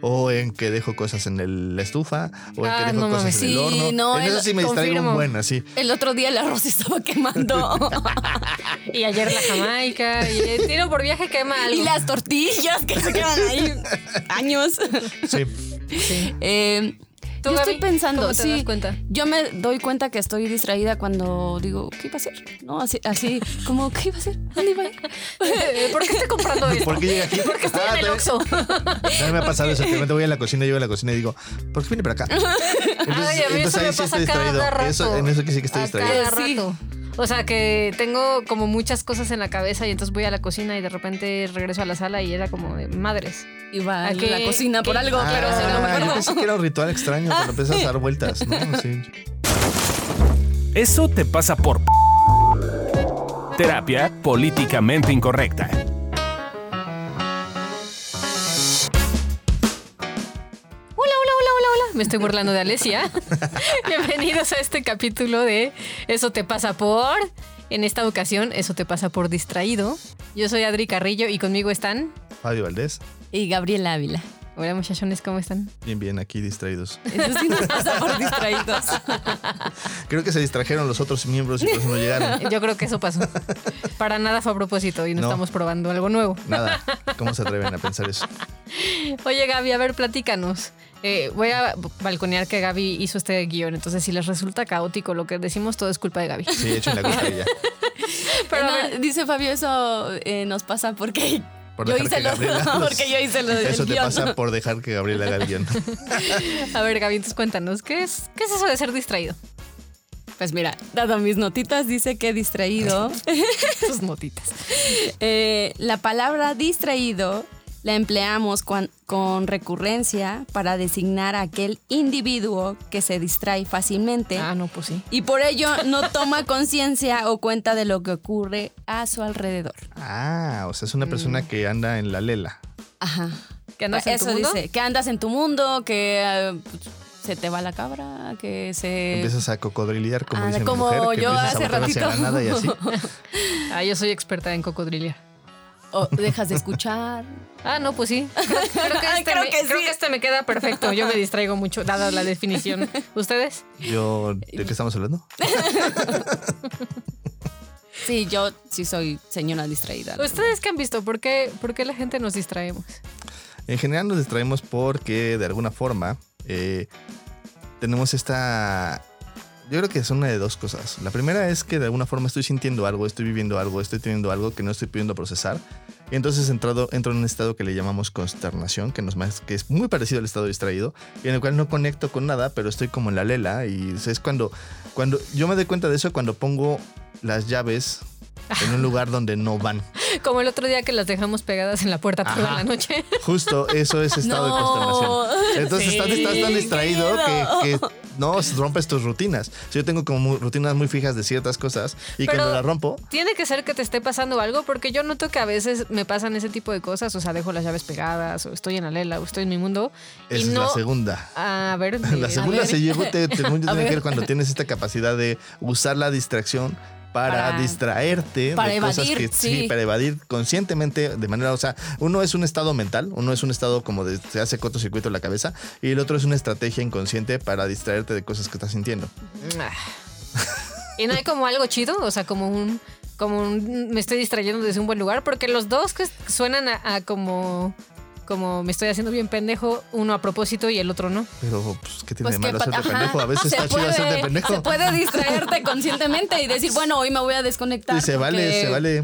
o en que dejo cosas en el- la estufa, o en Ah, que dejo no cosas mames, en el sí, horno. no, en eso el- sí me distraigo confirmo. un buen, así. El otro día el arroz estaba quemando. Y ayer la Jamaica. Y el tiro por viaje quema algo. y las tortillas que se quedan ahí años. Sí. Sí. Eh, ¿Tú, yo Gaby, estoy pensando, cómo te sí, das cuenta? yo me doy cuenta que estoy distraída cuando digo, ¿qué iba a hacer? No, así, así como, ¿qué iba a hacer? ¿Dónde iba a ir? ¿Por qué estoy comprando esto? ¿Por qué llega aquí? Porque estoy Ah, en el Oxxo. también me ha pasado eso, que voy a la cocina, llego a la cocina y digo, ¿por qué viene para acá? Entonces, Ay, a mí eso me pasa cada rato. Eso, en eso que sí que estoy A distraído. cada Sí. O sea, que tengo como muchas cosas en la cabeza y entonces voy a la cocina y de repente regreso a la sala y era como de madres. Iba a ¿A qué- la cocina por algo, Ah, pero se no me yo acuerdo. pensé que era un ritual extraño cuando empiezas a dar vueltas, ¿no? Sí. Eso te pasa por... Terapia políticamente incorrecta. Me estoy burlando de Alesia. Bienvenidos a este capítulo de Eso te pasa por. En esta ocasión, Eso te pasa por distraído. Yo soy Adri Carrillo y conmigo están. Fabio Valdés, Y Gabriela Ávila. Hola, muchachones, ¿cómo están? bien, bien, aquí distraídos. Eso sí nos pasa por distraídos. Creo que se distrajeron los otros miembros y por eso no llegaron. Yo creo que eso pasó. Para nada fue a propósito y no, No. estamos probando algo nuevo. Nada, ¿cómo se atreven a pensar eso? Oye, Gaby, a ver, platícanos. Eh, voy a balconear que Gaby hizo este guion, entonces si les resulta caótico lo que decimos, todo es culpa de Gaby. Sí, echen la culpa ella. Pero dice Fabio, eso eh, nos pasa porque Por yo hice lo, los- porque yo hice lo del Eso te guion. pasa por dejar que Gabriela haga el guion. A ver, Gaby, entonces cuéntanos, ¿qué es, qué es eso de ser distraído? Pues mira, dado mis notitas, dice que distraído. Tus notitas. Eh, la palabra distraído la empleamos cuan- con recurrencia para designar a aquel individuo que se distrae fácilmente Ah, no, pues sí. y por ello no toma conciencia o cuenta de lo que ocurre a su alrededor. Ah, o sea, es una persona que anda en la lela. Ajá. ¿Que andas en Eso tu mundo? dice, que andas en tu mundo, que eh, pues, se te va la cabra, que se... Empiezas a cocodrilear, como anda dice mi como mujer, que yo empiezas hace a botar hacia la ratito. nada y así. Ah, yo soy experta en cocodrilia. O dejas de escuchar. Ah, no, pues sí. Creo, creo que, este creo me, que creo sí. que este me queda perfecto. Yo me distraigo mucho, dada la definición. ¿Ustedes? Yo, ¿de qué estamos hablando? Sí, yo sí soy señora distraída. ¿Ustedes qué han visto? ¿Por qué, por qué la gente nos distraemos? En general nos distraemos porque de alguna forma eh, tenemos esta... Yo creo que son una de dos cosas. La primera es que de alguna forma estoy sintiendo algo, estoy viviendo algo, estoy teniendo algo que no estoy pudiendo procesar. Y entonces entrado, entro en un estado que le llamamos consternación, que, es muy parecido al estado distraído, en el cual no conecto con nada, pero estoy como en la lela. Y es cuando, cuando yo me doy cuenta de eso cuando pongo las llaves en un lugar donde no van. Como el otro día que las dejamos pegadas en la puerta toda la noche. Justo eso es estado de consternación. Entonces estás, Sí, estás tan distraído que, que no rompes tus rutinas. Yo tengo como muy- rutinas muy fijas de ciertas cosas y Pero- cuando las rompo, Tiene que ser que te esté pasando algo, porque yo noto que a veces me pasan ese tipo de cosas. O sea, dejo las llaves pegadas, o estoy en la lela, o estoy en mi mundo. esa y es no. la segunda. A ver. La segunda a ver. se lleva, te, te- tiene que ver cuando tienes esta capacidad de usar la distracción para, Para- distraerte para de cosas evadir, que sí. para evadir conscientemente de manera, o sea, uno es un estado mental, uno es un estado como de se hace cortocircuito en la cabeza y el otro es una estrategia inconsciente para distraerte de cosas que estás sintiendo. Y no hay como algo chido, o sea, como un. Como un. Me estoy distrayendo desde un buen lugar, porque los dos que suenan a, a como. Como me estoy haciendo bien pendejo, uno a propósito y el otro no. Pero, pues, ¿qué tiene Pues de malo hacerte ajá. pendejo? A veces está chido hacerte puede- pendejo. Se puede distraerte conscientemente y decir, bueno, hoy me voy a desconectar. Y se vale, se vale.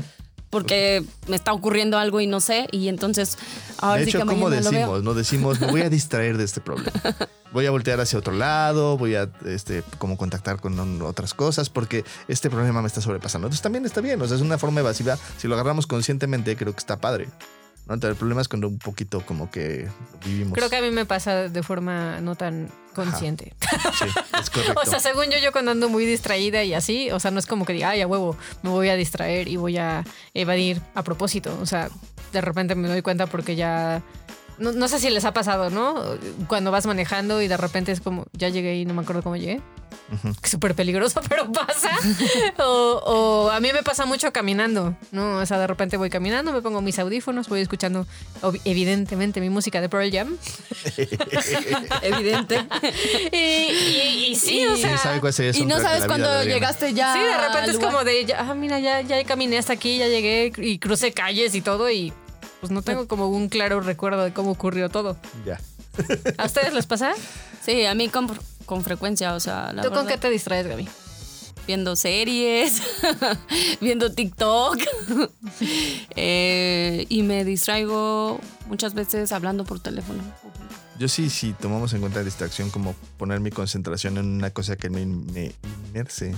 Porque me está ocurriendo algo y no sé. Y entonces, ahora de sí hecho, que ¿cómo decimos? No decimos, me voy a distraer de este problema. Voy a voltear hacia otro lado, voy a este, como contactar con otras cosas, porque este problema me está sobrepasando. Entonces también está bien, o sea, es una forma evasiva. Si lo agarramos conscientemente, creo que está padre. ¿No? El problema es cuando un poquito como que vivimos. Creo que a mí me pasa de forma no tan consciente. Sí, es correcto. O sea, según yo, yo cuando ando muy distraída y así, o sea, no es como que diga, ay, a huevo, me voy a distraer y voy a evadir a propósito. O sea, de repente me doy cuenta porque ya. No, no sé si les ha pasado, ¿no? Cuando vas manejando y de repente es como, ya llegué y no me acuerdo cómo llegué. Es súper peligroso, pero pasa. o, o a mí me pasa mucho caminando, ¿no? O sea, de repente voy caminando, me pongo mis audífonos, voy escuchando ob- evidentemente mi música de Pearl Jam. Evidente. y, y- y sí, o Y- sea... Sí, sabe cuál sería el Y no sabes cuándo llegaste ya. Sí, de repente es lugar. como de, ya, ah, mira, ya, ya caminé hasta aquí, ya llegué y crucé calles y todo y pues no tengo como un claro recuerdo de cómo ocurrió todo. Ya. ¿A ustedes les pasa? Sí, a mí con, frecuencia, o sea, la ¿Tú con qué te distraes, Gaby? viendo series, viendo TikTok. Eh, y me distraigo muchas veces hablando por teléfono. Yo sí, si tomamos en cuenta la distracción como poner mi concentración en una cosa que me, me inmerse.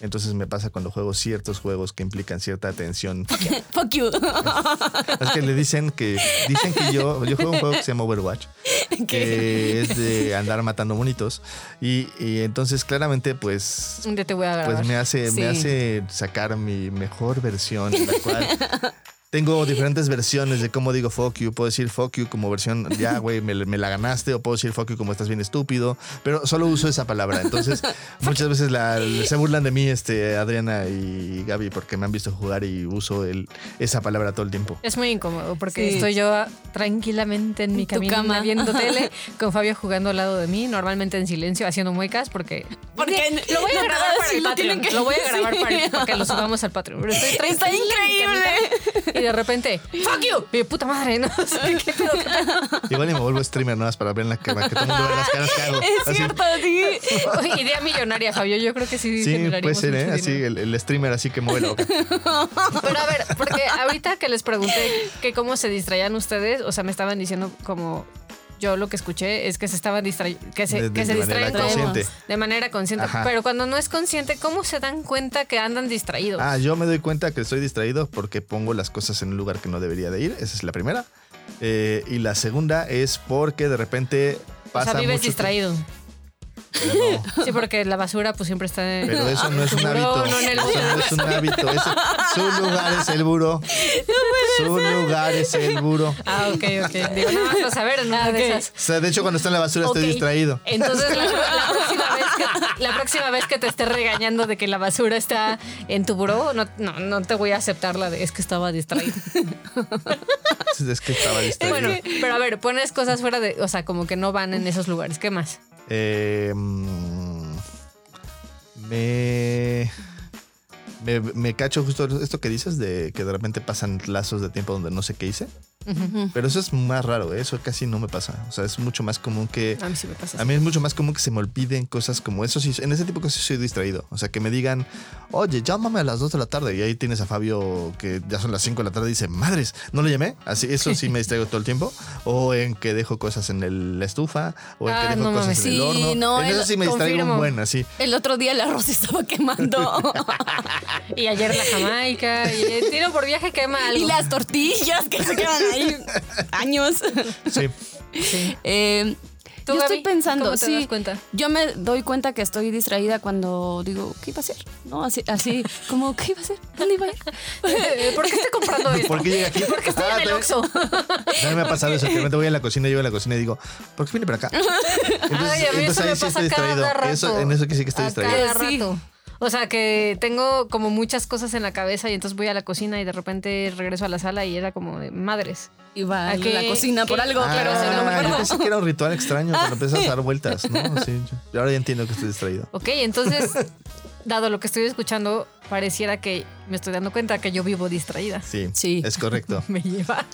Entonces me pasa cuando juego ciertos juegos que implican cierta atención. Fuck you. Es que le dicen que dicen que yo yo juego un juego que se llama Overwatch, que es de andar matando monitos y, y entonces claramente pues te voy a pues me hace Sí. me hace sacar mi mejor versión la cual tengo diferentes versiones de cómo digo fuck you. Puedo decir fuck you como versión, ya, güey, me, me la ganaste. O puedo decir fuck you como estás bien estúpido. Pero solo uso esa palabra. Entonces, muchas veces la- se burlan de mí, este, Adriana y Gaby, porque me han visto jugar y uso el, esa palabra todo el tiempo. Es muy incómodo porque Sí. estoy yo tranquilamente en mi En cama. viendo tele con Fabio jugando al lado de mí, normalmente en silencio, haciendo muecas porque... Porque lo voy a no grabar para el Patreon. que- Lo voy a grabar Sí. para, para que lo subamos al Patreon. Pero estoy Está increíble. Y de repente, ¡fuck you! Y yo, puta madre, no sé qué pedo. Igual y me vuelvo streamer nada más para ver en la cámara, que todo el mundo vea las caras que hago. Es Así. cierto, sí. Uy, Idea millonaria, Fabio. Yo creo que sí, Sí, puede ser, ¿eh? Así, el streamer así que mueve la boca. Pero a ver, porque ahorita que les pregunté que cómo se distraían ustedes, o sea, me estaban diciendo como yo lo que escuché es que se estaban distrayendo, que se, De- de- que se de manera distraen consciente. de manera consciente. Ajá. Pero cuando no es consciente, ¿cómo se dan cuenta que andan distraídos? Ah, yo me doy cuenta que estoy distraído porque pongo las cosas en un lugar que no debería de ir. Esa es la primera. Eh, y la segunda es porque de repente o pasa sea, vives mucho distraído. tiempo- No, Sí, porque la basura pues siempre está en... pero eso no es un Buró, hábito. no en el Eso no es un hábito. Su lugar es el buro. Su lugar es el buro. Ah, ok, ok. Digo, nada más para saber en una de esas. O sea, de hecho, cuando está en la basura Ok. estoy distraído. Entonces la, la próxima vez que, la próxima vez que te esté regañando de que la basura está en tu buró, no, no, no te voy a aceptar la de es que estaba distraído. Es que estaba distraído. Bueno, pero a ver, pones cosas fuera de, o sea, como que no van en esos lugares. ¿Qué más? Eh, mm, me, me. Me cacho justo esto que dices de que de repente pasan lazos de tiempo donde no sé qué hice. Pero eso es más raro, ¿eh? eso casi no me pasa. O sea, es mucho más común que. A mí sí me pasa. A mí es mucho más común que se me olviden cosas como eso. Sí, en ese tipo de cosas soy distraído. O sea, que me digan, oye, llámame a las 2 de la tarde. Y ahí tienes a Fabio que ya son las 5 de la tarde y dice, madres, ¿no le llamé? Así, eso sí me distraigo todo el tiempo. O en que dejo cosas en el- la estufa. O en Ah, que dejo no cosas mames. en el Sí, horno. no, en eso sí me distraigo confirmo. un buen, así. El otro día el arroz estaba quemando. Y ayer la Jamaica, y el tiro por viaje quema algo. y las tortillas que se quedan ahí años. Sí. Sí. Eh, ¿Tú, yo Gaby, estoy pensando, cómo te sí. das cuenta? Yo me doy cuenta que estoy distraída cuando digo, ¿qué iba a hacer? No, así, así como, ¿qué iba a hacer? ¿Dónde iba a ir? ¿Por qué estoy comprando esto? ¿Por qué llega aquí? Porque estoy Ah, en el Oxxo. también me ha pasado eso, que de repente voy a la cocina, llego a la cocina y digo, ¿por qué viene para acá? Entonces, Ay, a mí eso me ahí sí pasa estoy distraído. cada rato. Eso, en eso que sí que estoy A distraído. Cada Sí. O sea, que tengo como muchas cosas en la cabeza y entonces voy a la cocina y de repente regreso a la sala y era como de madres. Iba ¿A a la qué- cocina por algo, Ah, se no me yo acuerdo. pensé que era un ritual extraño cuando empiezas a dar vueltas, ¿no? Sí, yo- ahora ya entiendo que estoy distraído. Ok, entonces, dado lo que estoy escuchando, pareciera que me estoy dando cuenta que yo vivo distraída. Sí, Sí. es correcto. Me lleva.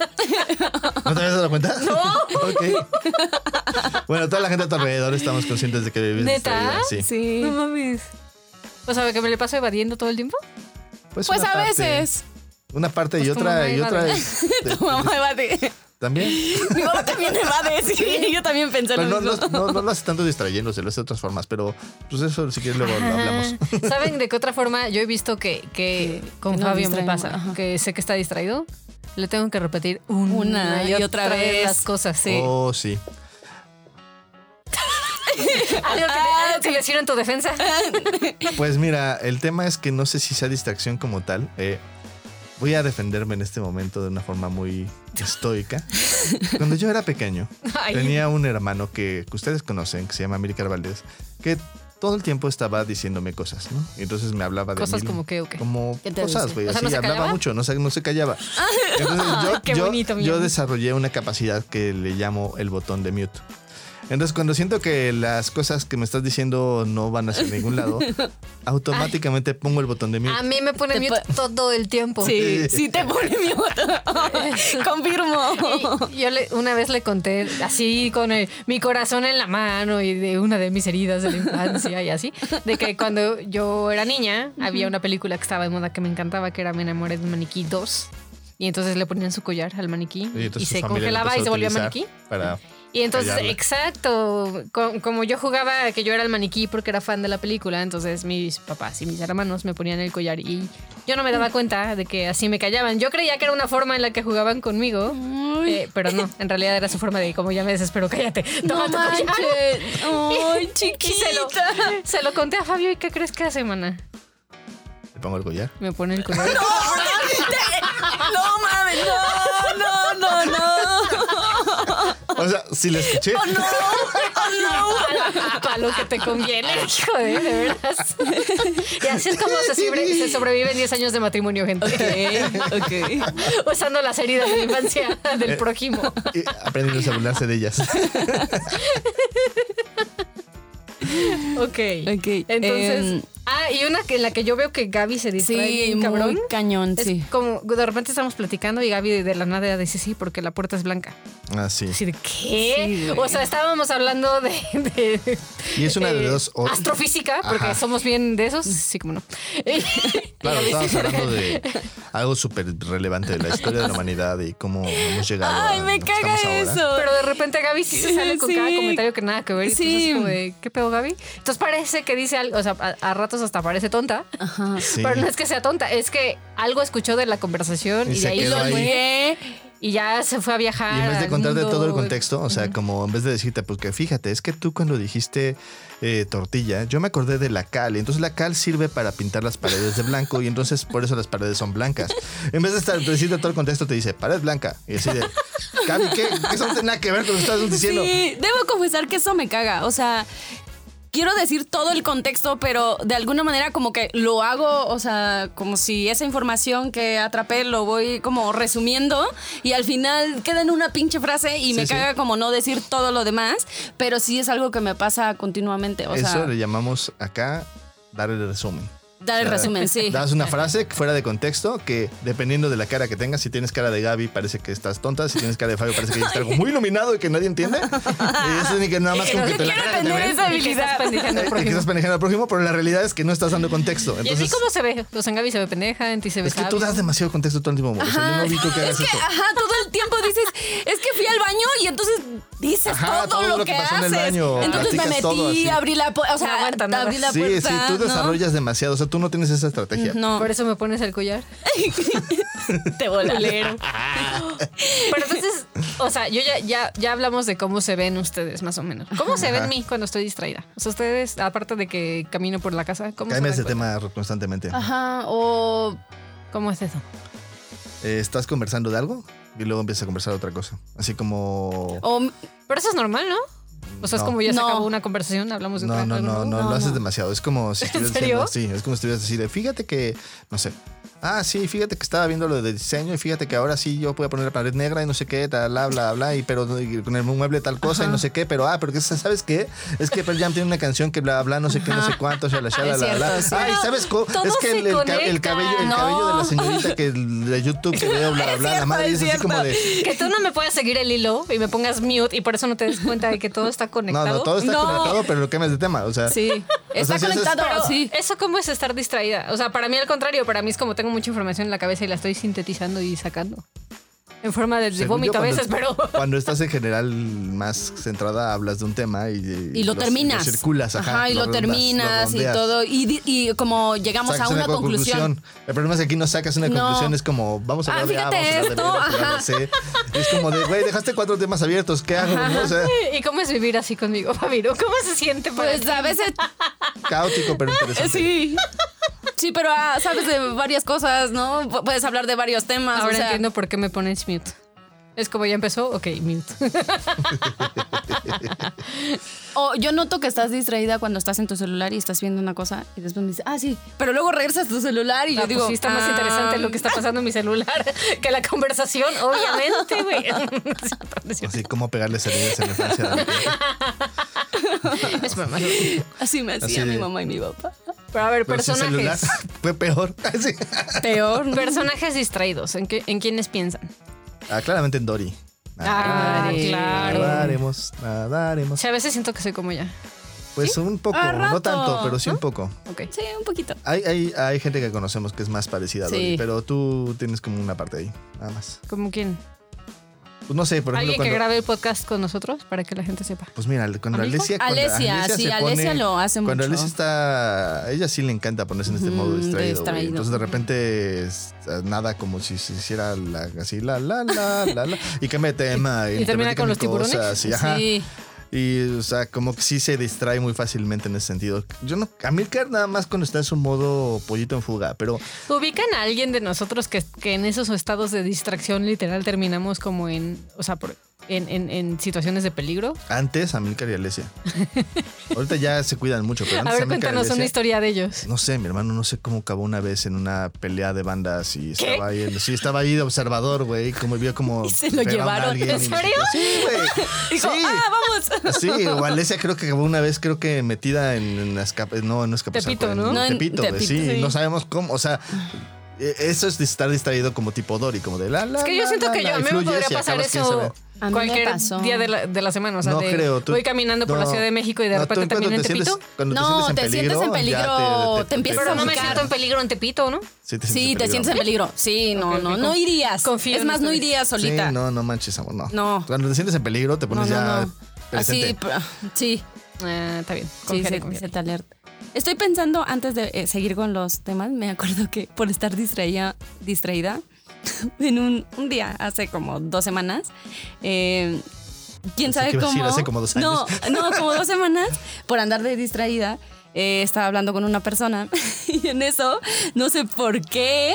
¿No te habías dado cuenta? No. Ok. Bueno, toda la gente a tu alrededor estamos conscientes de que vives ¿Neta? distraída. Sí. Sí. No mames. O sea, que me le paso evadiendo todo el tiempo. Pues una a parte- veces. Una parte y Pues tu otra y otra. de- Tu mamá evade. También. Mi mamá también evade, sí. Yo también pensé Pero lo no, mismo. no, no, no lo hace tanto distrayéndose, lo hace de otras formas. Pero pues eso si quieres luego lo hablamos. ¿Saben de qué otra forma? Yo he visto que, que con que Fabio me pasa, ajá. que sé que está distraído. Le tengo que repetir una, Una y otra vez. las cosas, sí. Oh, sí. ¿Algo, que, Ah, algo que decir en tu defensa? Pues mira, el tema es que no sé si sea distracción como tal. Eh, voy a defenderme en este momento de una forma muy estoica. Cuando yo era pequeño, Ay. tenía un hermano que, que ustedes conocen, que se llama Amílcar Valdés, que todo el tiempo estaba diciéndome cosas, ¿no? Y entonces me hablaba de Cosas mil- como qué o qué. Como ¿Qué te cosas, güey. O sea, así ¿no se hablaba callaba? mucho, no se, no se callaba. Entonces yo, Ay, qué yo- bonito, yo desarrollé una capacidad que le llamo el botón de mute. Entonces, cuando siento que las cosas que me estás diciendo no van hacia ningún lado, automáticamente pongo el botón de mute. A mí me pone Te mute po- todo el tiempo. Sí, sí te pone mi botón. Confirmo. Y yo le- una vez le conté así con el- mi corazón en la mano y de una de mis heridas de la infancia y así, de que cuando yo era niña había una película que estaba de moda que me encantaba, que era Me enamoré de un maniquí 2. Y entonces le ponían su collar al maniquí Y y, se congelaba y se volvía maniquí. Para Y entonces, callarla. exacto, co- como yo jugaba que yo era el maniquí porque era fan de la película, entonces mis papás y mis hermanos me ponían el collar y yo no me daba cuenta de que así me callaban. Yo creía que era una forma en la que jugaban conmigo, eh, pero no, en realidad era su forma de como ya me desespero, cállate, No toma tu collar. manches. Ay, Y chiquita. se lo, se lo conté a Fabio y ¿qué crees que hace, mana? le pongo el collar. Me pone el collar. No mames, no, O sea, si le escuché. Para lo que te conviene, hijo de, de veras. Y así es como se, sobre- se sobreviven 10 años de matrimonio, gente. Ok, ok. Usando las heridas de la infancia del prójimo. y aprendiendo a burlarse de ellas. Ok. Ok, Entonces. em, ah, y una que en la que yo veo que Gaby se distrae Sí, bien muy cabrón. cañón, Es sí. como de repente estamos platicando y Gaby de la nada dice sí, porque la puerta es blanca. Ah, sí. Así de ¿qué? Sí, o sea, estábamos hablando de. de- Y es una de dos. o- Astrofísica, porque Ajá. somos bien de esos. Sí, como no. Claro, estamos hablando de algo súper relevante de la historia de la humanidad y cómo hemos llegado Ay, a me caga ahora. eso. Pero de repente Gaby sí se sale con Sí. cada comentario que nada que ver. Y Sí. entonces es como de, ¿qué pedo, Gaby? Entonces parece que dice algo, o sea, a, a ratos hasta parece tonta. Ajá. Sí. Pero no es que sea tonta, es que algo escuchó de la conversación Y y, se de ahí lo fue y ya se fue a viajar. Y en vez de contarte mundo. todo el contexto, o sea, como en vez de decirte, pues que fíjate, es que tú cuando dijiste eh, tortilla, yo me acordé de la cal. Y entonces la cal sirve para pintar las paredes de blanco y entonces por eso las paredes son blancas. En vez de estar, decirte todo el contexto, te dice pared blanca. Y así de, Gaby, ¿qué? Eso no tiene nada que ver con lo que estás diciendo. Sí, debo confesar que eso me caga. O sea, quiero decir todo el contexto, pero de alguna manera como que lo hago, o sea, como si esa información que atrapé lo voy como resumiendo y al final queda en una pinche frase y me sí. caga como no decir todo lo demás, pero sí es algo que me pasa continuamente. O Eso sea, le llamamos acá dar el resumen. Dar el o sea, resumen, sí. Das una frase fuera de contexto que dependiendo de la cara que tengas, si tienes cara de Gaby parece que estás tonta, si tienes cara de Fabio parece que está algo muy iluminado y que nadie entiende. Y eso ni que nada más con que te la quiero cara que te tener ven. esa Y que estás habilidad. pendejando al que prójimo. estás pendejando al prójimo, pero la realidad es que no estás dando contexto. ¿Y así cómo se ve? O sea, en Gaby se ve pendeja, en ti se ve es que tú das demasiado contexto todo el tiempo. amor. O sea, yo no ubico que hagas es que, eso. ajá, todo el tiempo dices, es que fui al baño y entonces dices Ajá, todo, lo, que, pasó en haces. el baño, entonces me metí, abrí la puerta, o sea, No aguanta nada. abrí la puerta. sí, tú ¿no? desarrollas demasiado. O sea, tú no tienes esa estrategia. No, Por eso me pones el collar. te volas. Culero. Pero entonces, o sea, yo ya, ya, ya hablamos de cómo se ven ustedes, más o menos. ¿Cómo se ven mí cuando estoy distraída? O sea, ustedes, aparte de que camino por la casa, ¿cómo dan ese tema constantemente. Ajá, o ¿Cómo es eso? Eh, estás conversando de algo y luego empiezas a conversar de otra cosa. Así como. o Pero eso es normal, ¿no? O sea, es como ya se No. acabó una conversación, hablamos de No, otra no, no, no, No, lo haces demasiado. Es como si estuvieras serio? diciendo, sí, es como si estuvieras así de, fíjate que, no sé. Ah, sí, fíjate que estaba viendo lo de diseño y fíjate que ahora sí yo puedo poner la pared negra y no sé qué, tal, bla, bla, bla, y pero y con el mueble tal cosa y no sé qué, pero ah, pero ¿sabes qué? Es que Pearl Jam tiene una canción que bla, bla, no sé qué, no sé cuánto, shala, shala, bla, bla. Ay, ¿sabes cómo? Es que el, cabello, el No. cabello de la señorita que de YouTube que veo, bla, bla, bla, la madre es es así como de. Que tú no me puedas seguir el hilo y me pongas mute y por eso no te des cuenta de que todo está No, conectado. no, todo está No. conectado, pero lo que me es de tema. O sea, sí, está si conectado, Pero sí. eso cómo es estar distraída. O sea, para mí al contrario, para mí es como tengo mucha información en la cabeza y la estoy sintetizando y sacando. En forma de, de Según vómito yo, a cuando- veces, pero... Cuando estás en general más centrada, hablas de un tema y, Y lo los- terminas. circulas, ajá. Ajá, y lo, rondas, terminas y rondeas. todo. Y, y como llegamos Sacas a una conclusión. El problema es que aquí no sacas una No. conclusión, es como, vamos a Ah, hablar de A, vamos a hablar de B, esto, vamos a hablar de ajá. Es como de, güey, dejaste cuatro temas abiertos, ¿qué hago? No? O sea, ¿Y cómo es vivir así conmigo, Fabiro? ¿Cómo se siente Pues ti? a veces caótico, pero interesante. sí. Sí, pero ah, sabes de varias cosas, ¿no? Pu- Puedes hablar de varios temas. Ahora o sea, entiendo por qué me pones mute. Es como ya empezó, ok, mute. O yo noto que estás distraída cuando estás en tu celular y estás viendo una cosa y después me dices, ah, sí, pero luego regresas a tu celular y Ah, yo pues digo, sí está más "Ah". interesante lo que está pasando en mi celular que la conversación, obviamente, güey. Así como pegarle salidas en la infancia. es broma. Así me hacía Así de- mi mamá y mi papá. Pero a ver, Pero sin celular personajes. fue peor. Sí. Peor. ¿no? Personajes distraídos, ¿en, qué, ¿en quiénes piensan? Ah, claramente en Dory. Ah, Dory. claro. Nadaremos, nadaremos. Sí, a veces siento que soy como ella. Pues un poco, A no rato, tanto, pero sí un poco. Ok. Sí, un poquito. Hay, hay, hay gente que conocemos que es más parecida a Dory, pero tú tienes como una parte ahí, nada más. ¿Como quién? Pues no sé, por ejemplo, ¿Alguien que cuando, grabe el podcast con nosotros para que la gente sepa? Pues mira, cuando ¿Amigo? Alesia, cuando Alesia, sí, se Alesia lo hace Cuando mucho. Alesia está, ella sí le encanta ponerse en este Ujú, modo distraído. distraído. Entonces de repente es, nada como si se hiciera la, así la la la la la y cambia de tema y, ¿Y te termina con los cosas, tiburones? y, ajá. Sí. Y, o sea, como que sí se distrae muy fácilmente en ese sentido. Yo no, Amilcar nada más cuando está en su modo pollito en fuga, pero ¿Ubican a alguien de nosotros que, que en esos estados de distracción literal terminamos como en, o sea, por- en, en- en situaciones de peligro? antes Amilcar y Alesia. Ahorita ya se cuidan mucho, pero A antes ver, Amilcar y cuéntanos una historia de ellos. No sé, mi hermano, no sé cómo acabó una vez en una pelea de bandas y ¿Qué? estaba ahí, sí, estaba ahí de observador, güey, como vio como ¿Y se lo a llevaron? alguien ¿En y- serio? Sí, güey. Dijo, sí. ah, vamos. Sí, o Alesia creo que acabó una vez, creo que metida en, en escape, no, no escapazón, Tepito, ¿no? en No, Tepito, Tepito, sí, sí. no sabemos cómo, o sea, eso es de estar distraído como tipo Dory, como de la, la, Es que yo la, siento la, que yo, a mí me podría pasar eso sabe. A mí me cualquier día de la, de la semana. O sea, No de- creo, tú- voy caminando por la. Ciudad de México y de No, tú repente también en te Tepito. sientes- cuando No, te te sientes en peligro, peligro, te empiezas Pero a no me siento en peligro en Tepito, ¿no? Sí, te Sí, sientes te en sientes en peligro. Sí, no, no, no irías. confío es más, no irías solita. Sí, no, no manches, amor, no. No. Cuando te sientes en peligro, te pones ya. Así, sí, Ah, está bien. sí, se te alerta. Estoy pensando, antes de eh, seguir con los temas, me acuerdo que por estar distraída, distraída en un, un día, hace como dos semanas, eh, quién sabe cómo. decir hace como dos No, años. no, como dos semanas, por andar de distraída, eh, estaba hablando con una persona y en eso, no sé por qué,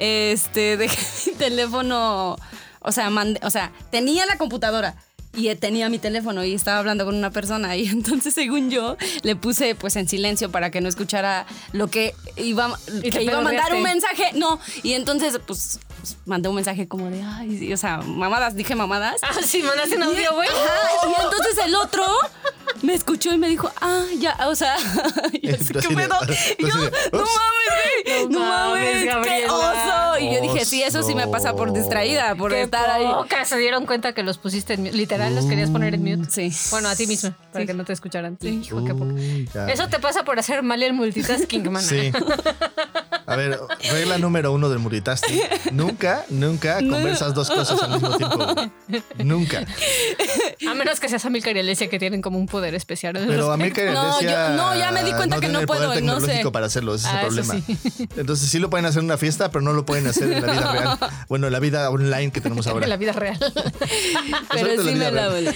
este, dejé mi teléfono, o sea, mandé- o sea, tenía la computadora. Y tenía mi teléfono y estaba hablando con una persona y entonces según yo le puse pues en silencio para que no escuchara lo que iba que iba a mandar un mensaje no y entonces pues, pues, mandé un mensaje como de ay sí", o sea mamadas dije mamadas Ah, sí, mandaste un audio, güey. Y entonces el otro me escuchó y me dijo, ah, ya, o sea, y así, Tú así ¿qué pedo? Y yo, no mames, güey, No no, mames, mames, qué oso. Y yo dije, sí, eso sí me pasa por distraída, por Qué estar ahí. se dieron cuenta que los pusiste en mute. Literal, los querías poner en mute. Sí. Bueno, a ti misma, para Sí. que no te escucharan. Sí. Hijo, qué ya. Eso te pasa por hacer mal el multitasking, mana. Sí. A ver, regla número uno del multitasking. Nunca, nunca conversas dos cosas al mismo tiempo. Nunca. A menos que seas Amilcar y Alesia que tienen como un poder especial. Pero. América y No, Alesia yo- no, ya me di cuenta que no el poder puedo y no sé. tecnológico para hacerlo, ese es Ah, el eso problema. Entonces sí lo pueden hacer en una fiesta, pero no lo pueden hacer en la vida real. Bueno, en la vida online que tenemos ahora. en la vida real. Pero sí vida me la.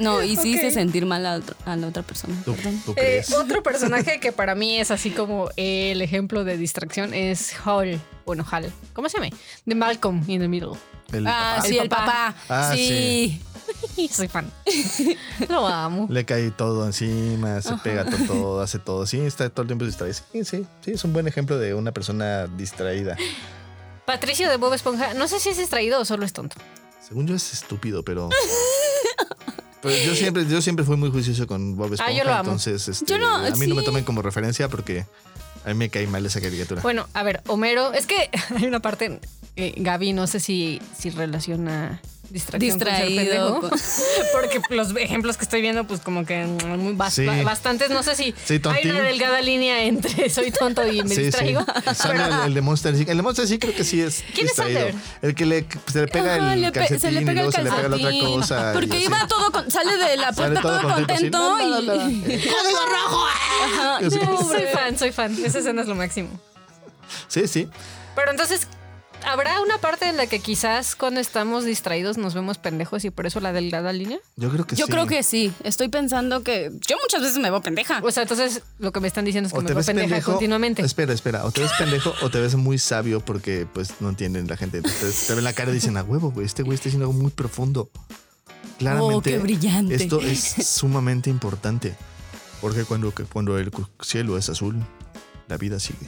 No, y sí Ok. hice sentir mal a, otro- a la otra persona. ¿Tú, tú Eh, crees? otro personaje que para mí es así como el ejemplo de distracción es Hall. Bueno, Hal. ¿Cómo se llama? De Malcolm in the Middle. El Ah, papá. sí, El papá. Ah, sí. Soy fan. Lo amo. Le cae todo encima, se pega to- todo, hace todo. Sí, está todo el tiempo distraído. Sí, sí, sí, es un buen ejemplo de una persona distraída. Patricio de Bob Esponja. No sé si es distraído o solo es tonto. Según yo es estúpido, pero... Pero yo siempre, yo siempre fui muy juicioso con Bob Esponja, Ah, yo lo amo. entonces este, Yo no, a mí no me tomen como referencia porque a mí me cae mal esa caricatura. Bueno, a ver, Homero. Es que hay una parte. eh, Gaby, no sé si, si relaciona Distraído. con ser pendejo. Porque los ejemplos que estoy viendo, pues como que mm, muy bas- Sí. ba- bastantes. No sé si Sí, hay una delgada línea entre soy tonto y me Sí, distraigo. sí. Sale el, el de Monster Inc. El de Monster sí creo que sí es ¿Quién es distraído. Sander? el que le, se le pega Ajá, el calcetín se le pega y luego el se le pega la otra cosa. Porque así. iba todo, con- sale de la puerta todo, contento, así, contento y... ¡Código rojo! Ajá, Sí. no, soy fan, soy fan. Esa escena es lo máximo. Sí, sí. Pero entonces, ¿habrá una parte en la que quizás cuando estamos distraídos nos vemos pendejos y por eso la delgada línea? Yo creo que Yo sí. creo que sí. Estoy pensando que yo muchas veces me veo pendeja. O sea, entonces lo que me están diciendo es que O me te veo ves pendeja pendejo. continuamente. Espera, espera. O te ves pendejo o te ves muy sabio porque pues no entienden la gente. Entonces te ven la cara y dicen, a huevo, güey. Este güey está diciendo algo muy profundo. claramente Oh, qué brillante. esto es sumamente importante. Porque cuando, cuando el cielo es azul, la vida sigue.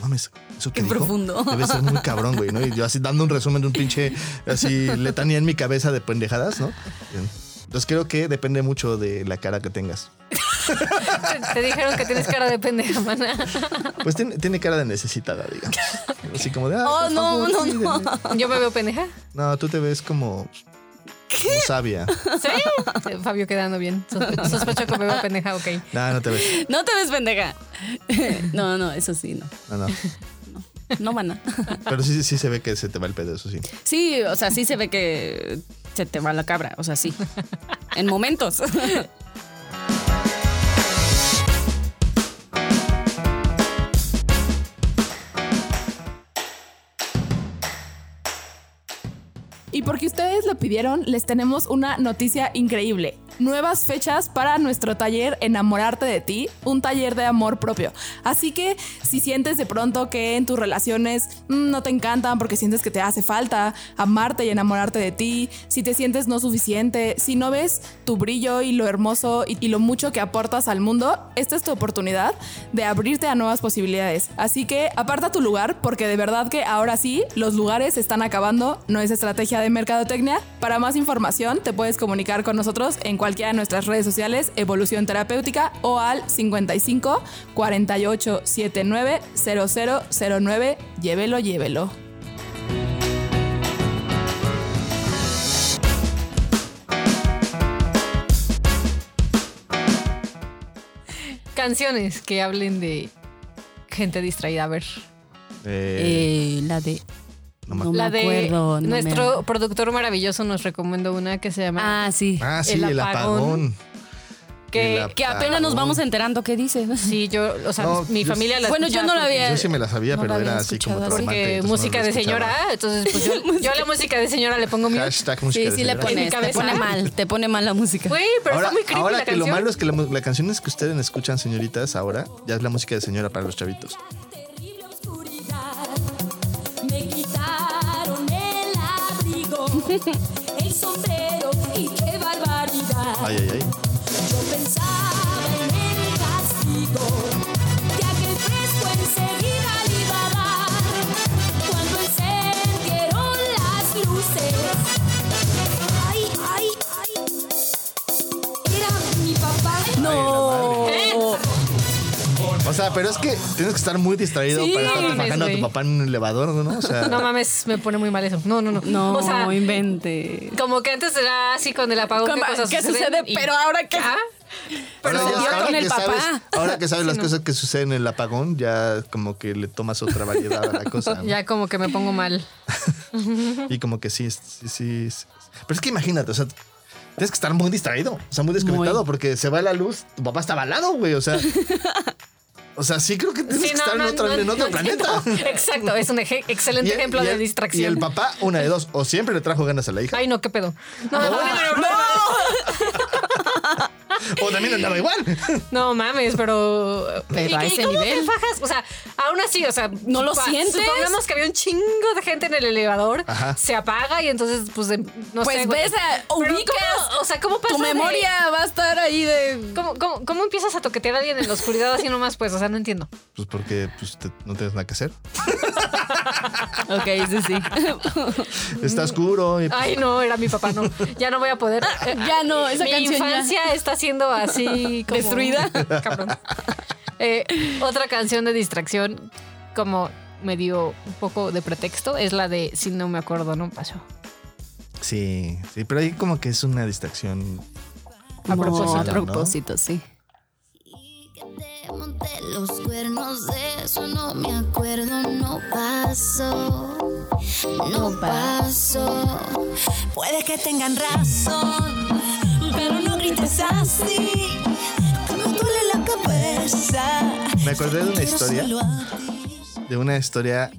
Mames, eso que Qué dijo profundo. debe ser muy cabrón, güey, ¿no? Y yo así dando un resumen de un pinche así letanía en mi cabeza de pendejadas, ¿no? Entonces creo que depende mucho de la cara que tengas. Te, dijeron que tienes cara de pendeja, mana. Pues tiene, tiene cara de necesitada, digamos. Así como de. "Ay, Oh, no, favor, no, no. denme". Yo me veo pendeja. No, tú te ves como. Como sabia. ¿Sí? Eh, Fabio quedando bien. Sospe- Sospecho que me veo pendeja, ok. No, no te ves. No te ves pendeja. No, no, eso sí, no. No, no. No, mana. Pero sí, sí se ve que se te va el pedo, eso sí. Sí, o sea, sí se ve que se te va la cabra. O sea, sí. En momentos. Porque ustedes lo pidieron, les tenemos una noticia increíble. Nuevas fechas para nuestro taller Enamorarte de ti, un taller de amor propio. Así que si sientes de pronto que en tus relaciones mm, no te encantan porque sientes que te hace falta amarte y enamorarte de ti, si te sientes no suficiente, si no ves tu brillo y lo hermoso y, y lo mucho que aportas al mundo, esta es tu oportunidad de abrirte a nuevas posibilidades. Así que aparta tu lugar porque de verdad que ahora sí los lugares están acabando, no es estrategia de mercadotecnia. Para más información te puedes comunicar con nosotros en cualquiera de nuestras redes sociales, Evolución Terapéutica o al 55 48 79 0009. Llévelo, llévelo. Canciones que hablen de gente distraída. A ver. Eh, Eh, la de. No me no me La de acuerdo. me- nuestro productor maravilloso nos recomendó una que se llama. Ah, sí. ah, sí, el el, apagón. apagón. que, el Que apenas nos vamos enterando qué dice. Sí, yo, o sea, No, mi yo- familia la Bueno, yo no la había- Yo sí me la sabía, No pero la era así como. Porque música de señora, entonces pues yo, yo a la música de señora le pongo mute. Hashtag música Sí, de sí le señora. Mi pones. Te pone mal. Te pone mal la música. Güey, pero ahora, está muy creepy ahora la que canción. lo malo es que la, la canción es que ustedes escuchan, señoritas, ahora ya es la música de señora para los chavitos. el sombrero y qué barbaridad. Ay, ay, ay. Yo pensaba en el castigo, que aquel fresco enseguida le iba a dar. Cuando encendieron las luces, ay, ay, ay, era mi papá. No. O sea, pero es que tienes que estar muy distraído Sí. para estar Mames, bajando a tu papá en un elevador, ¿no? O sea, No mames, me pone muy mal eso. No, no, no. No, O sea, invente. como que antes era así con el apagón. ¿Qué cosas ¿qué sucede? Y- Pero ahora qué- Ah, ahora, se ya- dio ahora con que el sabes, papá. ahora que sabes las no. cosas que suceden en el apagón, ya como que le tomas otra variedad a la cosa. ¿no? Ya como que me pongo mal. Y como que sí, sí, sí, sí. Pero es que imagínate, o sea, tienes que estar muy distraído, o sea, muy desconectado, Muy. porque se va la luz, tu papá estaba al lado, güey, o sea. O sea, sí creo que tienes Sí, que no, estar no, en otro, no, en otro no planeta. Exacto, es un eje- excelente Y ejemplo y de el- distracción. Y el papá, una de dos, o siempre le trajo ganas a la hija, Ay, no, qué pedo. No, no, o también andaba igual. no mames, pero. Pero ¿Y, a y ese cómo nivel. te fajas? O sea, aún así, o sea. ¿No lo sientes? Supongamos que había un chingo de gente en el elevador. Ajá. Se apaga y entonces, pues, de- no Pues sé. güey. ves, a-. O sea, ¿cómo pasa Tu de- memoria va a estar ahí de. ¿Cómo, cómo, cómo empiezas a toquetear a alguien en la oscuridad así nomás? Pues, o sea, no entiendo. Pues porque pues, te- no tienes nada que hacer. Ok, sí, sí. Está oscuro y pues, Ay, no, era mi papá, no. Ya no voy a poder. Ya no, esa mi canción ya. Está siendo así como... ¿Destruida? Cabrón. Eh, otra canción de distracción, como medio un poco de pretexto, es la de Si no me acuerdo, no pasó. sí, sí, pero ahí como que es una distracción. A No, propósito, a ¿no? propósito, sí. Y que te monté los cuernos de eso no me acuerdo, no pasó, no pasó. Puede que tengan razón, así, me duele la cabeza. Me acordé de una historia. De una historia,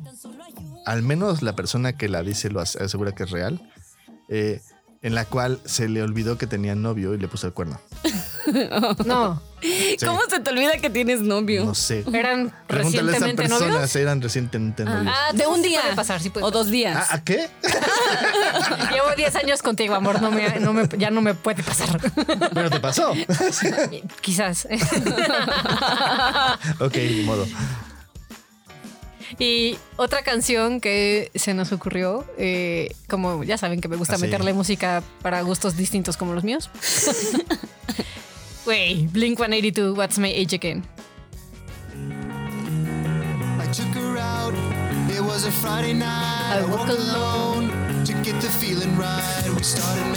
al menos la persona que la dice lo as- asegura que es real, eh, en la cual se le olvidó que tenía novio y le puso el cuerno. No, ¿Cómo se te olvida que tienes novio? No sé. eran Pregúntale a esas recientemente personas, novios. eran recientemente novios. Ah, de un sí día. puede pasar, sí puede o dos días. ¿Ah, ¿A qué? Llevo 10 años contigo, amor. No me, no me- ya no me puede pasar. Pero te pasó. Quizás. ok, ni modo. Y otra canción que se nos ocurrió, eh, como ya saben que me gusta Ah, sí. meterle música para gustos distintos como los míos. Güey, Blink 182, What's My Age Again. I took her out. It was a Friday night. I woke alone. to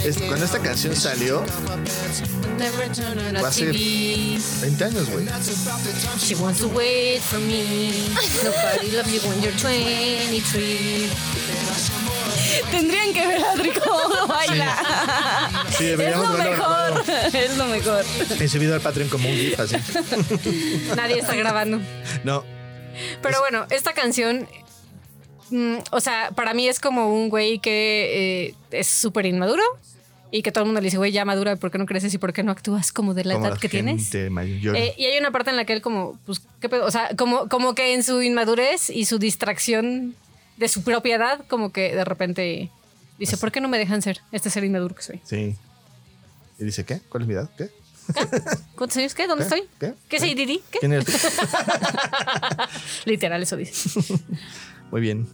Es- cuando esta canción salió, Never turn on Va a ser- TV. 20 años, güey. She wants to wait for me. Nobody loves you when you're 23. Tendrían que ver a Adri cómo baila. Sí, Es deberíamos lo mejor. grabado. Es lo mejor. He subido al Patreon como un GIF así. Nadie está grabando. No, Pero bueno, esta canción, mm, o sea, para mí es como un güey que eh, es súper inmaduro y que todo el mundo le dice, güey, ya madura, ¿por qué no creces y por qué no actúas como de la como edad la que tienes? Eh, y hay una parte en la que él como, pues, ¿qué pedo? O sea, como, como que en su inmadurez y su distracción de su propia edad, como que de repente dice, ¿por qué no me dejan ser este ser inmaduro que soy? Sí. Y dice, ¿qué? ¿Cuál es mi edad? ¿Qué? ¿Cuántos años? ¿Qué? ¿Dónde ¿Qué? estoy? ¿Qué? ¿Qué soy, Didi? ¿Qué? ¿Quién eres tú? Literal, eso dice. Muy bien.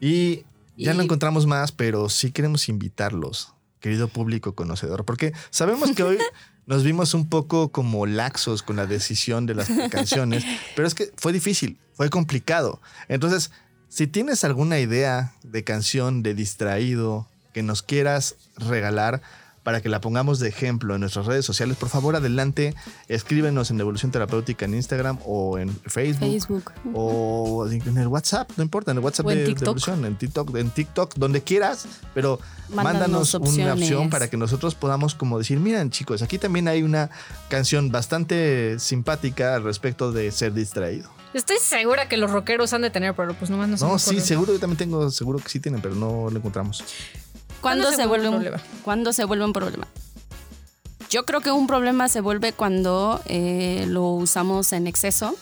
Y ya no encontramos más, pero sí queremos invitarlos, querido público conocedor, porque sabemos que hoy nos vimos un poco como laxos con la decisión de las canciones, pero es que fue difícil, fue complicado. Entonces, si tienes alguna idea de canción de distraído que nos quieras regalar, para que la pongamos de ejemplo en nuestras redes sociales, por favor adelante, escríbenos en Evolución Terapéutica en Instagram o en Facebook, Facebook. o en el WhatsApp, no importa, en el WhatsApp O en de. Evolución, en TikTok, en TikTok, donde quieras, pero Mándanos mándanos una opción para que nosotros podamos como decir, miren chicos, aquí también hay una canción bastante simpática al respecto de ser distraído. Estoy segura que los rockeros han de tener, pero pues nomás no se No, sí, seguro, yo también tengo, seguro que sí tienen, pero no lo encontramos. ¿Cuándo se, vuelve un problema? ¿Cuándo se vuelve un problema? Yo creo que un problema se vuelve cuando eh, lo usamos en exceso.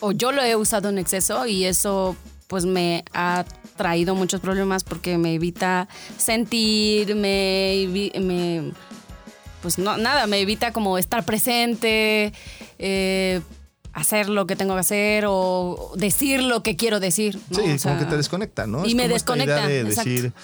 O yo lo he usado en exceso y eso pues me ha traído muchos problemas porque me evita sentir, me, pues no, nada, me evita como estar presente, eh, hacer lo que tengo que hacer o decir lo que quiero decir. ¿no? Sí, O sea, como que te desconecta, ¿no? y Es me como esta idea desconecta, de exacto.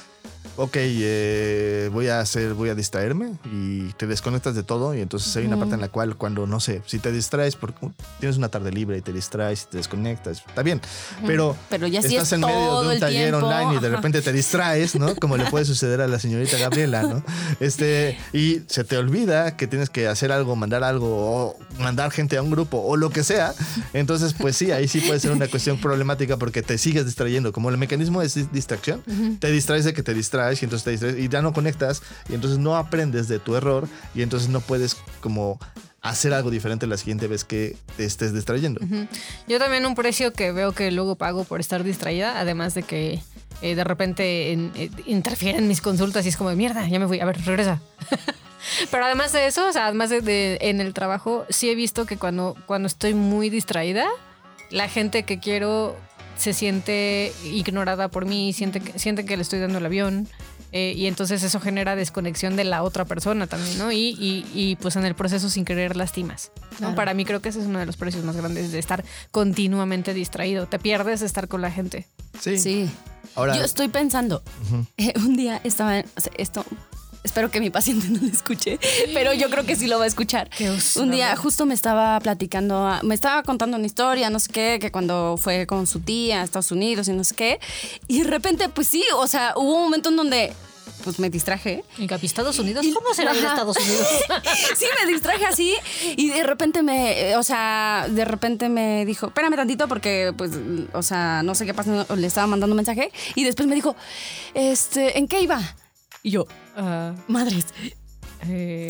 Ok, eh, voy a hacer, voy a distraerme y te desconectas de todo y entonces hay una parte en la cual cuando, no sé, si te distraes porque tienes una tarde libre y te distraes y te desconectas, está bien, pero, Pero ya si estás es en medio de un taller tiempo, online y de repente te distraes, ¿no? Como le puede suceder a la señorita Gabriela, ¿no? Este, y se te olvida que tienes que hacer algo, mandar algo o mandar gente a un grupo o lo que sea, entonces pues sí, ahí sí puede ser una cuestión problemática porque te sigues distrayendo, como el mecanismo es dis- distracción, te distraes de que te distraes y entonces y ya no conectas y entonces no aprendes de tu error y entonces no puedes como hacer algo diferente la siguiente vez que te estés distrayendo. Yo también un precio que veo que luego pago por estar distraída, además de que eh, de repente en- eh, interfieren mis consultas y es como de mierda, ya me fui, a ver, regresa. Pero además de eso, o sea, además de, de- en el trabajo, sí he visto que cuando, cuando estoy muy distraída, la gente que quiero se siente ignorada por mí, siente que, siente que le estoy dando el avión. eh, y entonces eso genera desconexión de la otra persona también, ¿no? Y, y- y, pues en el proceso sin querer lastimas. ¿no? Claro. Para mí creo que ese es uno de los precios más grandes de estar continuamente distraído. Te pierdes de estar con la gente. Sí. Sí. Ahora, Yo estoy pensando, eh, un día estaba, o sea, esto, espero que mi paciente no lo escuche, pero yo creo que sí lo va a escuchar. Qué Un día justo me estaba platicando, a- me estaba contando una historia, no sé qué, que cuando fue con su tía a Estados Unidos y no sé qué, y de repente, pues sí, o sea, hubo un momento en donde pues me distraje. En Capi, Estados Unidos, ¿cómo será Ajá. Estados Unidos? sí, me distraje así y de repente me, eh, o sea, de repente me dijo, espérame tantito porque, pues, o sea, no sé qué pasa, le estaba mandando un mensaje y después me dijo, este, ¿en qué iba? Y yo, Ah, madres. eh,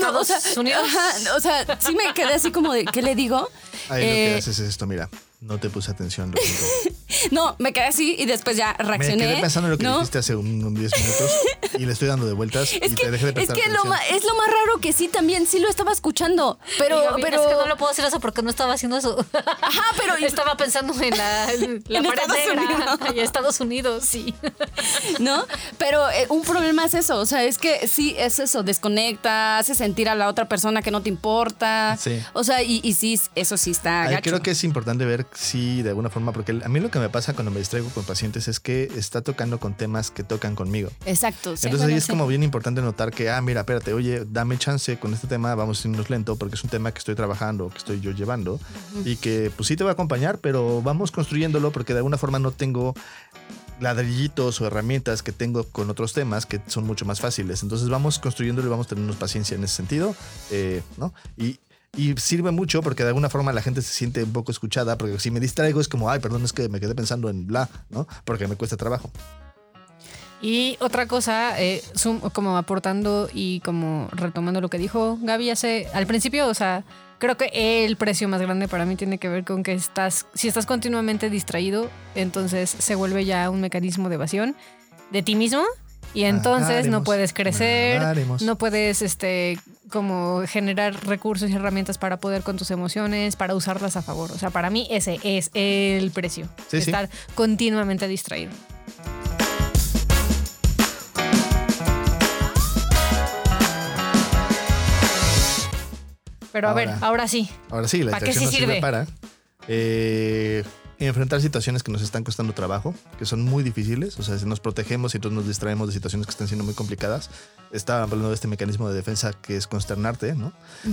No, o sea, ¿Estados Unidos? ajá, o sea, sí me quedé así como de, ¿qué le digo? ahí lo que Eh, haces es esto, mira. No te puse atención, lo. No, me quedé así y después ya Me reaccioné. quedé pensando en lo que ¿no? dijiste hace un- un 10 minutos y le estoy dando de vueltas Es y que, te dejé de es, prestar que lo atención. ma- es lo más raro que sí también, sí lo estaba escuchando. Pero, pero. Es que no lo puedo hacer eso porque no estaba haciendo eso. Ajá, pero. Estaba pensando en la, la En pared Estados negra Unidos. y Estados Unidos, sí. ¿No? Pero eh, un problema es eso. O sea, es que sí es eso. Desconecta, hace sentir a la otra persona que no te importa. Sí. O sea, y, y sí, eso sí está Ay, gacho. creo que es importante ver si de alguna forma, porque a mí lo que me pasa cuando me distraigo con pacientes es que está tocando con temas que tocan conmigo. Exacto. sí. Entonces Bueno, ahí es sí. como bien importante notar que, ah, mira, espérate, oye, dame chance con este tema, vamos a irnos lento porque es un tema que estoy trabajando, que estoy yo llevando y que pues sí te voy a acompañar, pero vamos construyéndolo porque de alguna forma no tengo ladrillitos o herramientas que tengo con otros temas que son mucho más fáciles. Entonces vamos construyéndolo y vamos a tenernos paciencia en ese sentido, eh, ¿no? Y, y sirve mucho porque de alguna forma la gente se siente un poco escuchada, porque si me distraigo es como, ay, perdón, es que me quedé pensando en bla, ¿no? Porque me cuesta trabajo. Y otra cosa, eh, como aportando y como retomando lo que dijo Gaby hace al principio, o sea, creo que el precio más grande para mí tiene que ver con que estás, si estás continuamente distraído, entonces se vuelve ya un mecanismo de evasión de ti mismo y entonces no puedes crecer, nadaremos. no puedes este como generar recursos y herramientas para poder con tus emociones, para usarlas a favor. O sea, para mí ese es el precio, Sí, sí. estar continuamente distraído. Pero a ver, Ahora. sí. Ahora sí, la ¿Para qué sí sirve sirve? para eh, enfrentar situaciones que nos están costando trabajo, que son muy difíciles. O sea, si nos protegemos y entonces nos distraemos de situaciones que están siendo muy complicadas. Estaba hablando de este mecanismo de defensa que es consternarte, ¿no?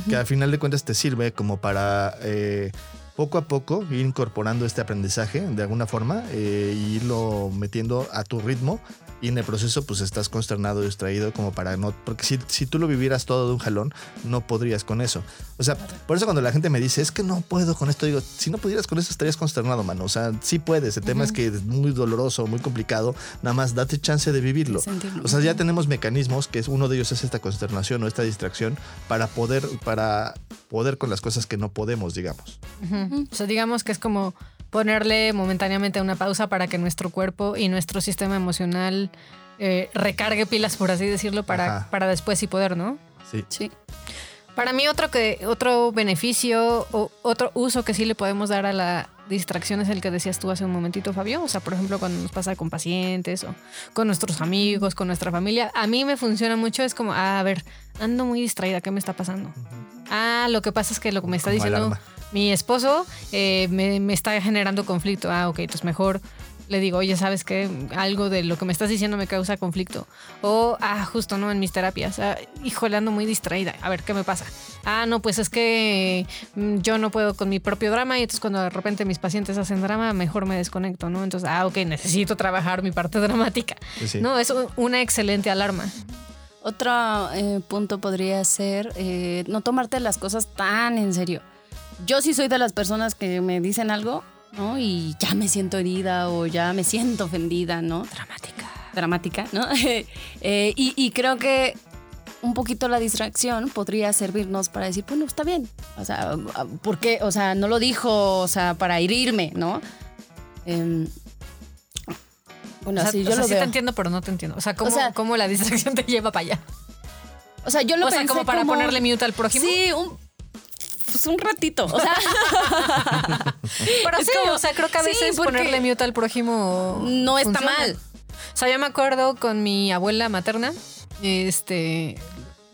Que al final de cuentas te sirve como para eh, poco a poco ir incorporando este aprendizaje de alguna forma eh, y irlo metiendo a tu ritmo. Y en el proceso, pues estás consternado, distraído, como para no. Porque si, si tú lo vivieras todo de un jalón, no podrías con eso. O sea, por eso cuando la gente me dice, es que no puedo con esto, digo, si no pudieras con eso, estarías consternado, mano. O sea, sí puedes. El tema es que es muy doloroso, muy complicado. Nada más date chance de vivirlo. Sentirlo. O sea, ya tenemos mecanismos, que es uno de ellos es esta consternación o esta distracción, para poder, para poder con las cosas que no podemos, digamos. O sea, digamos que es como ponerle momentáneamente una pausa para que nuestro cuerpo y nuestro sistema emocional eh, recargue pilas, por así decirlo, para, Ajá. para después sí poder, ¿no? Sí. Sí. Para mí otro que otro beneficio o otro uso que sí le podemos dar a la distracción es el que decías tú hace un momentito, Fabio. O sea, por ejemplo, cuando nos pasa con pacientes o con nuestros amigos, con nuestra familia, a mí me funciona mucho. Es como, ah, a ver, ando muy distraída, ¿qué me está pasando? Ah, lo que pasa es que lo que me está Como diciendo alarma. Mi esposo eh, me, me está generando conflicto. Ah, ok, entonces mejor le digo, oye, ¿sabes qué? Algo de lo que me estás diciendo me causa conflicto. O, ah, justo, ¿no? En mis terapias. Ah, híjole, ando muy distraída. A ver, ¿qué me pasa? Ah, no, pues es que mm, yo no puedo con mi propio drama y entonces cuando de repente mis pacientes hacen drama, mejor me desconecto, ¿no? Entonces, ah, ok, necesito trabajar mi parte dramática. Sí. No, es una excelente alarma. Otro eh, punto podría ser eh, no tomarte las cosas tan en serio. Yo sí soy de las personas que me dicen algo, ¿no? Y ya me siento herida o ya me siento ofendida, ¿no? Dramática. Dramática, ¿no? Eh, y, y creo que un poquito la distracción podría servirnos para decir, bueno, está bien. O sea, ¿por qué? O sea, no lo dijo, o sea, para herirme, ¿no? Em, bueno, o sea, así o yo sea, lo sí veo. te entiendo, pero no te entiendo. O sea, ¿cómo, O sea- cómo la distracción te lleva para allá? O sea, yo lo o sea, pensé como para ponerle mute al prójimo. Sí, un, pues un ratito. O sea, Pero Es sí, como- o sea, creo que a veces ponerle mute al prójimo no está funciona. mal. O sea, yo me acuerdo con mi abuela materna, este,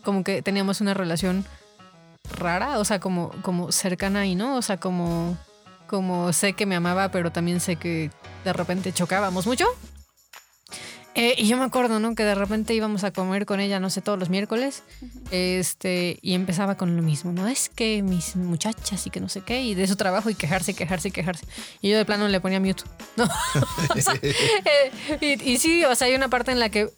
como que teníamos una relación rara, o sea, como, como cercana y no, o sea, como, como sé que me amaba, pero también sé que de repente chocábamos mucho. Eh, y yo me acuerdo, ¿no? Que de repente íbamos a comer con ella, no sé, todos los miércoles. Este, y empezaba con lo mismo, ¿no? Es que mis muchachas y que no sé qué, y de su trabajo y quejarse, quejarse, quejarse. Y yo de plano le ponía mute. ¿no? O sea, eh, y, y sí, o sea, hay una parte en la que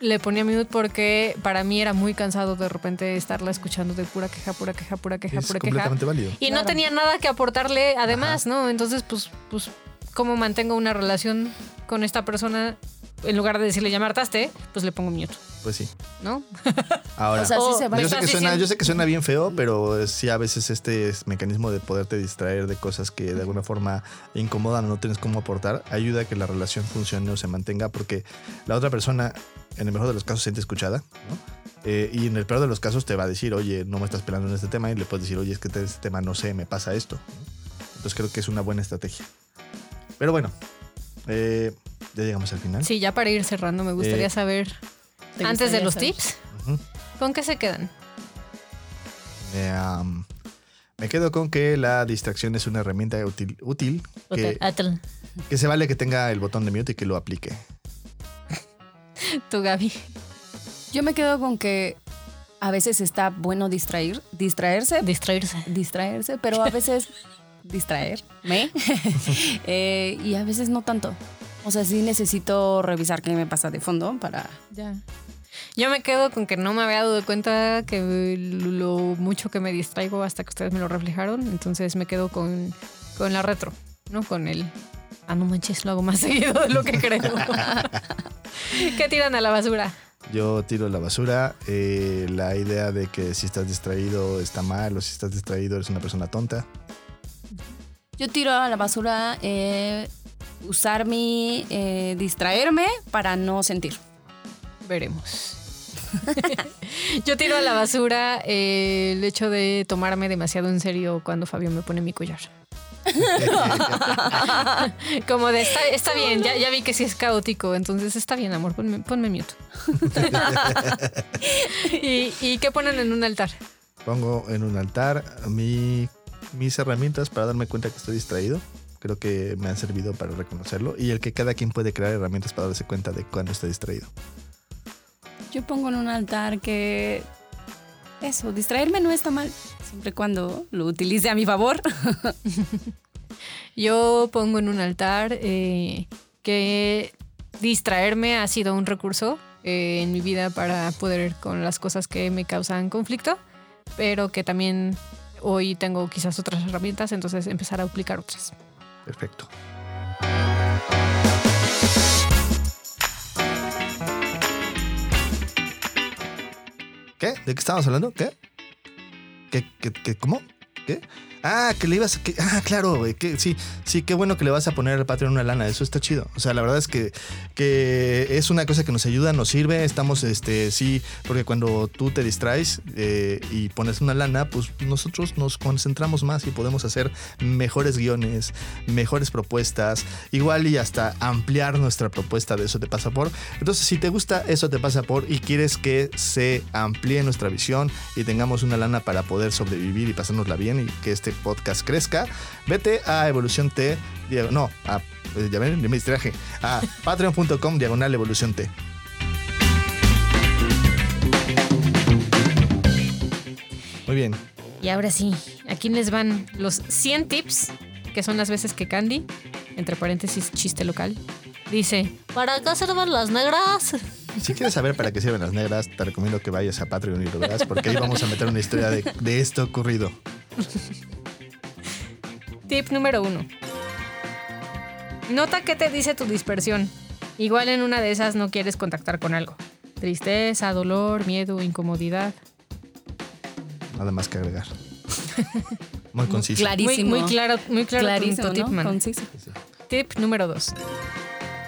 le ponía mute porque para mí era muy cansado de repente estarla escuchando de pura queja, pura queja, pura queja, Es pura queja. válido. Y no tenía nada que aportarle además, ¿no? Entonces, pues, pues, ¿cómo mantengo una relación con esta persona en lugar de decirle ya me hartaste, pues le pongo mute, Pues sí. ¿no? Ahora, O sea, sí se va. yo sé, que suena, yo sé que suena bien feo, pero sí a veces este es- mecanismo de poderte distraer de cosas que de alguna forma incomodan o no tienes cómo aportar, ayuda a que la relación funcione o se mantenga porque la otra persona, en el mejor de los casos, se siente escuchada, ¿no? Eh, y en el peor de los casos te va a decir, oye, no me estás pelando en este tema y le puedes decir, oye, es que este tema no sé, me pasa esto. ¿no? Entonces creo que es una buena estrategia. Pero bueno, eh, ya llegamos al final. Sí, ya para ir cerrando, me gustaría Eh, saber, ¿Te antes de los saber? tips. ¿con qué se quedan? Eh, um, me quedo con que la distracción es una herramienta útil, útil que, Atel. que se vale que tenga el botón de mute y que lo aplique. Tú, Gaby. Yo me quedo con que a veces está bueno distraer, distraerse, Distraerse. distraerse, pero a veces distraerme Eh, y a veces no tanto. O sea, sí necesito revisar qué me pasa de fondo para... Ya. Yo me quedo con que no me había dado cuenta que lo mucho que me distraigo hasta que ustedes me lo reflejaron. Entonces me quedo con, con la retro, ¿no? Con el. Ah, no manches, lo hago más seguido de lo que creo. ¿Qué tiran a la basura? Yo tiro la basura. eh, la idea de que si estás distraído está mal o si estás distraído eres una persona tonta. Yo tiro a la basura eh, usar mi... eh, distraerme para no sentir. Veremos. Yo tiro a la basura eh, el hecho de tomarme demasiado en serio cuando Fabio me pone mi collar. Como de, está, está bien, ya, ya vi que sí es caótico, entonces está bien, amor, ponme, ponme mute. ¿Y, ¿Y qué ponen en un altar? Pongo en un altar mi- mis herramientas para darme cuenta que estoy distraído. Creo que me han servido para reconocerlo. Y el que cada quien puede crear herramientas para darse cuenta de cuando está distraído. Yo pongo en un altar que... Eso, distraerme no está mal, siempre y cuando lo utilice a mi favor. Yo pongo en un altar eh, que distraerme ha sido un recurso eh, en mi vida para poder con las cosas que me causan conflicto, pero que también hoy tengo quizás otras herramientas, entonces empezar a aplicar otras. Perfecto. ¿Qué? ¿De qué estábamos hablando? ¿Qué? ¿Qué? ¿Qué? qué cómo ¿Qué? Ah, que le ibas a... que- ah, claro, güey. Sí, sí, qué bueno que le vas a poner al Patreon una lana. Eso está chido. O sea, la verdad es que, que es una cosa que nos ayuda, nos sirve. Estamos, este, sí, porque cuando tú te distraes eh, y pones una lana, pues nosotros nos concentramos más y podemos hacer mejores guiones, mejores propuestas, igual y hasta ampliar nuestra propuesta de Eso te pasa por. Entonces, si te gusta Eso te pasa por y quieres que se amplíe nuestra visión y tengamos una lana para poder sobrevivir y pasárnosla bien y que este podcast crezca, vete a Evolución T, no, a, eh, ya ven, me distraje, a patreon.com diagonal Evolución T. Muy bien. Y ahora sí, aquí les van los 100 tips, que son las veces que Candy, entre paréntesis chiste local, dice, ¿para qué sirven las negras? Si quieres saber para qué sirven las negras, te recomiendo que vayas a Patreon y lo veas, porque ahí vamos a meter una historia de, de esto ocurrido. Tip número uno. Nota qué te dice tu dispersión. Igual en una de esas no quieres contactar con algo. Tristeza, dolor, miedo, incomodidad. Nada más que agregar. Muy conciso. Clarísimo. muy claro, muy claro tu- Clarísimo, tu tip, ¿no? man. Conciso. Tip número dos.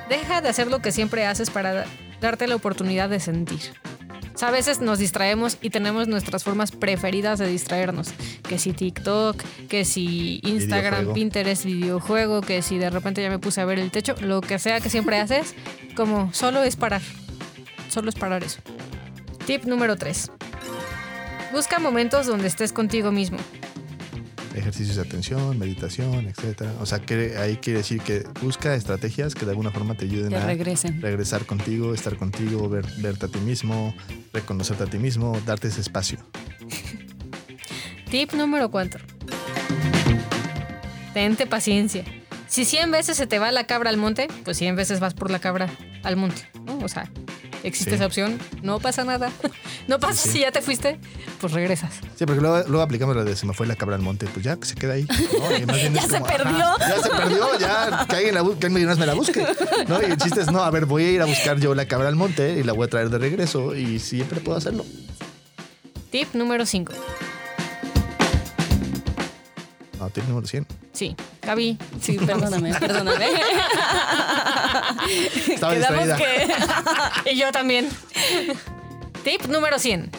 Deja de hacer lo que siempre haces para darte la oportunidad de sentir. Sea, a veces nos distraemos y tenemos nuestras formas preferidas de distraernos. Que si TikTok, que si Instagram, Videojuego. Pinterest, videojuego, que si de repente ya me puse a ver el techo, lo que sea que siempre haces, como solo es parar. Solo es parar eso. Tip número 3. Busca momentos donde estés contigo mismo. Ejercicios de atención, meditación, etcétera. O sea, que ahí quiere decir que busca estrategias que de alguna forma te ayuden Que a regresen. regresar contigo, estar contigo, ver- verte a ti mismo, reconocerte a ti mismo, darte ese espacio. Tip número 4. Tente paciencia. Si 100 veces se te va la cabra al monte, pues 100 veces vas por la cabra al monte. ¿no? O sea, Existe Sí. esa opción, no pasa nada. No pasa si ya te fuiste, pues regresas. Sí, porque luego, luego aplicamos lo de se me fue la cabra al monte, pues ya que se queda ahí. Ya se como, perdió. ajá, ya se perdió, ya que alguien, la que alguien me la busque. ¿no? Y el chiste es, no, a ver, voy a ir a buscar yo la cabra al monte y la voy a traer de regreso y siempre puedo hacerlo. Tip número 5. No, tip número 100. Sí, Gaby. Sí, perdóname, perdóname. Estaba Quedamos distraída. que Y yo también. Tip número 100.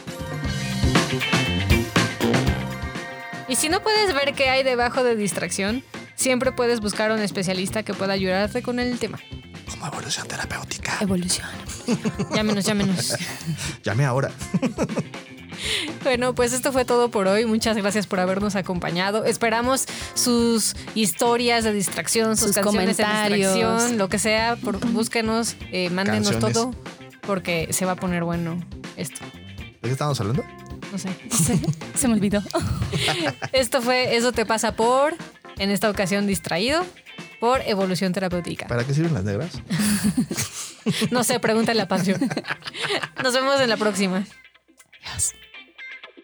Y si no puedes ver qué hay debajo de distracción, siempre puedes buscar a un especialista que pueda ayudarte con el tema. Como evolución terapéutica. evolución. Llámenos, llámenos. Llame ahora. Bueno, pues esto fue todo por hoy. Muchas gracias por habernos acompañado. Esperamos sus historias de distracción, sus, Sus canciones comentarios. de distracción, lo que sea. Por, búsquenos, eh, mándenos Canciones. todo, porque se va a poner bueno esto. ¿De qué estamos hablando? No sé. Se me olvidó. Esto fue Eso te pasa por, en esta ocasión distraído, por evolución terapéutica. ¿Para qué sirven las negras? No sé, pregúntale a Pancho. Nos vemos en la próxima.